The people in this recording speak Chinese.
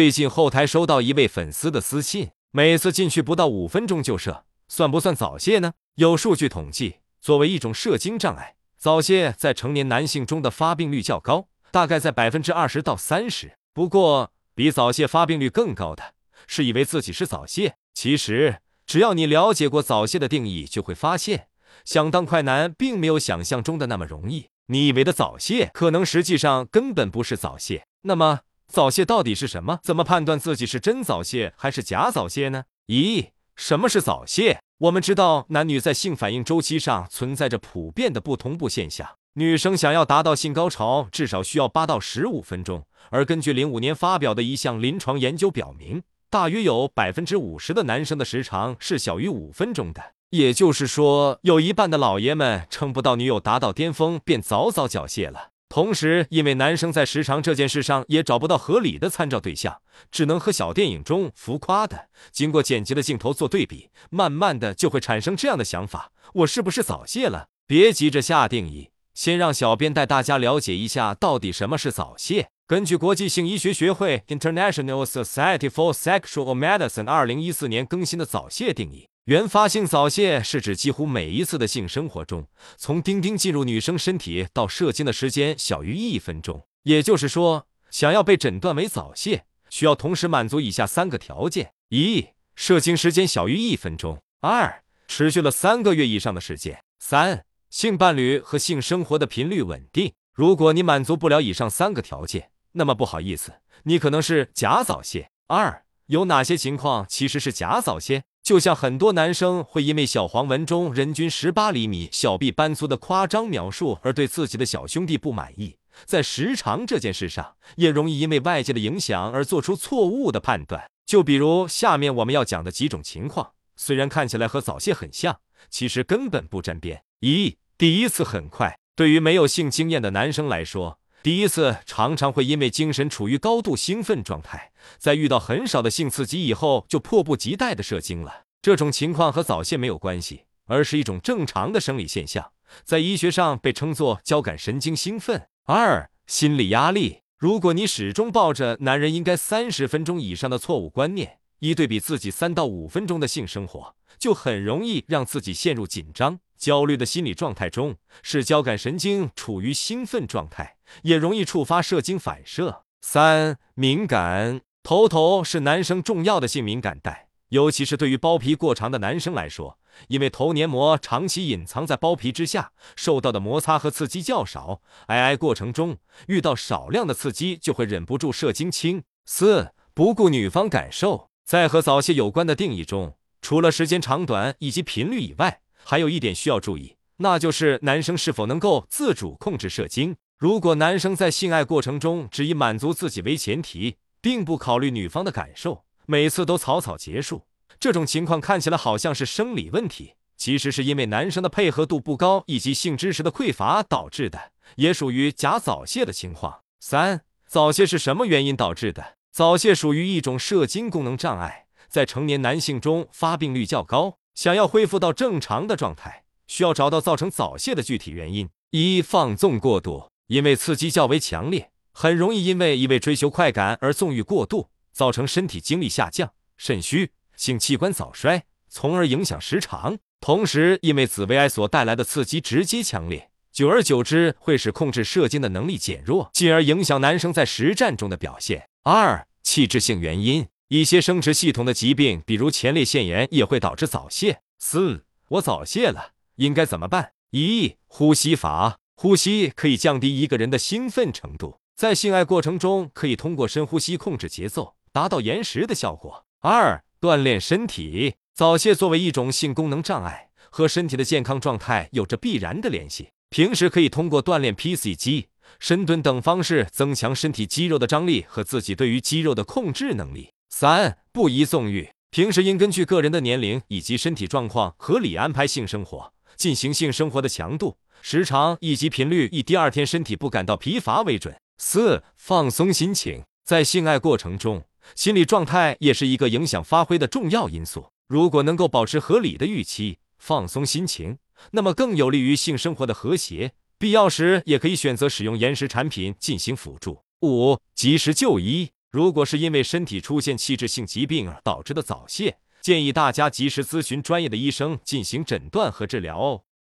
最近后台收到一位粉丝的私信，每次进去不到五分钟就射，算不算早泄呢？有数据统计，作为一种射精障碍，早泄在成年男性中的发病率较高，大概在百分之二十到三十。不过，比早泄发病率更高的是以为自己是早泄。其实，只要你了解过早泄的定义，就会发现，想当快男并没有想象中的那么容易。你以为的早泄，可能实际上根本不是早泄。那么，早泄到底是什么？怎么判断自己是真早泄还是假早泄呢？咦，什么是早泄？我们知道，男女在性反应周期上存在着普遍的不同步现象。女生想要达到性高潮，至少需要八到十五分钟。而根据零五年发表的一项临床研究表明，大约有百分之五十的男生的时长是小于五分钟的。也就是说，有一半的老爷们撑不到女友达到巅峰，便早早缴械了。同时，因为男生在时长这件事上也找不到合理的参照对象，只能和小电影中浮夸的、经过剪辑的镜头做对比，慢慢的就会产生这样的想法：我是不是早泄了？别急着下定义，先让小编带大家了解一下到底什么是早泄。根据国际性医学学会 （International Society for Sexual Medicine） 二零一四年更新的早泄定义。原发性早泄是指几乎每一次的性生活中，从丁丁进入女生身体到射精的时间小于一分钟。也就是说，想要被诊断为早泄，需要同时满足以下三个条件：一、射精时间小于一分钟；二、持续了三个月以上的时间；三、性伴侣和性生活的频率稳定。如果你满足不了以上三个条件，那么不好意思，你可能是假早泄。二、有哪些情况其实是假早泄？就像很多男生会因为小黄文中人均十八厘米、小臂般粗的夸张描述而对自己的小兄弟不满意，在时长这件事上，也容易因为外界的影响而做出错误的判断。就比如下面我们要讲的几种情况，虽然看起来和早泄很像，其实根本不沾边。一、第一次很快，对于没有性经验的男生来说，第一次常常会因为精神处于高度兴奋状态，在遇到很少的性刺激以后，就迫不及待的射精了。这种情况和早泄没有关系，而是一种正常的生理现象，在医学上被称作交感神经兴奋。二、心理压力。如果你始终抱着男人应该三十分钟以上的错误观念，一对比自己三到五分钟的性生活，就很容易让自己陷入紧张、焦虑的心理状态中，使交感神经处于兴奋状态。也容易触发射精反射。三、敏感头头是男生重要的性敏感带，尤其是对于包皮过长的男生来说，因为头黏膜长期隐藏在包皮之下，受到的摩擦和刺激较少，挨挨过程中遇到少量的刺激就会忍不住射精轻。四、不顾女方感受，在和早泄有关的定义中，除了时间长短以及频率以外，还有一点需要注意，那就是男生是否能够自主控制射精。如果男生在性爱过程中只以满足自己为前提，并不考虑女方的感受，每次都草草结束，这种情况看起来好像是生理问题，其实是因为男生的配合度不高以及性知识的匮乏导致的，也属于假早泄的情况。三、早泄是什么原因导致的？早泄属于一种射精功能障碍，在成年男性中发病率较高。想要恢复到正常的状态，需要找到造成早泄的具体原因。一、放纵过度。因为刺激较为强烈，很容易因为一味追求快感而纵欲过度，造成身体精力下降、肾虚、性器官早衰，从而影响时长。同时，因为紫薇艾所带来的刺激直接强烈，久而久之会使控制射精的能力减弱，进而影响男生在实战中的表现。二、器质性原因，一些生殖系统的疾病，比如前列腺炎，也会导致早泄。四、我早泄了，应该怎么办？一、呼吸法。呼吸可以降低一个人的兴奋程度，在性爱过程中可以通过深呼吸控制节奏，达到延时的效果。二、锻炼身体。早泄作为一种性功能障碍，和身体的健康状态有着必然的联系。平时可以通过锻炼 PC 肌、深蹲等方式增强身体肌肉的张力和自己对于肌肉的控制能力。三、不宜纵欲。平时应根据个人的年龄以及身体状况合理安排性生活，进行性生活的强度。时长以及频率以第二天身体不感到疲乏为准。四、放松心情，在性爱过程中，心理状态也是一个影响发挥的重要因素。如果能够保持合理的预期，放松心情，那么更有利于性生活的和谐。必要时也可以选择使用延时产品进行辅助。五、及时就医，如果是因为身体出现器质性疾病而导致的早泄，建议大家及时咨询专业的医生进行诊断和治疗哦。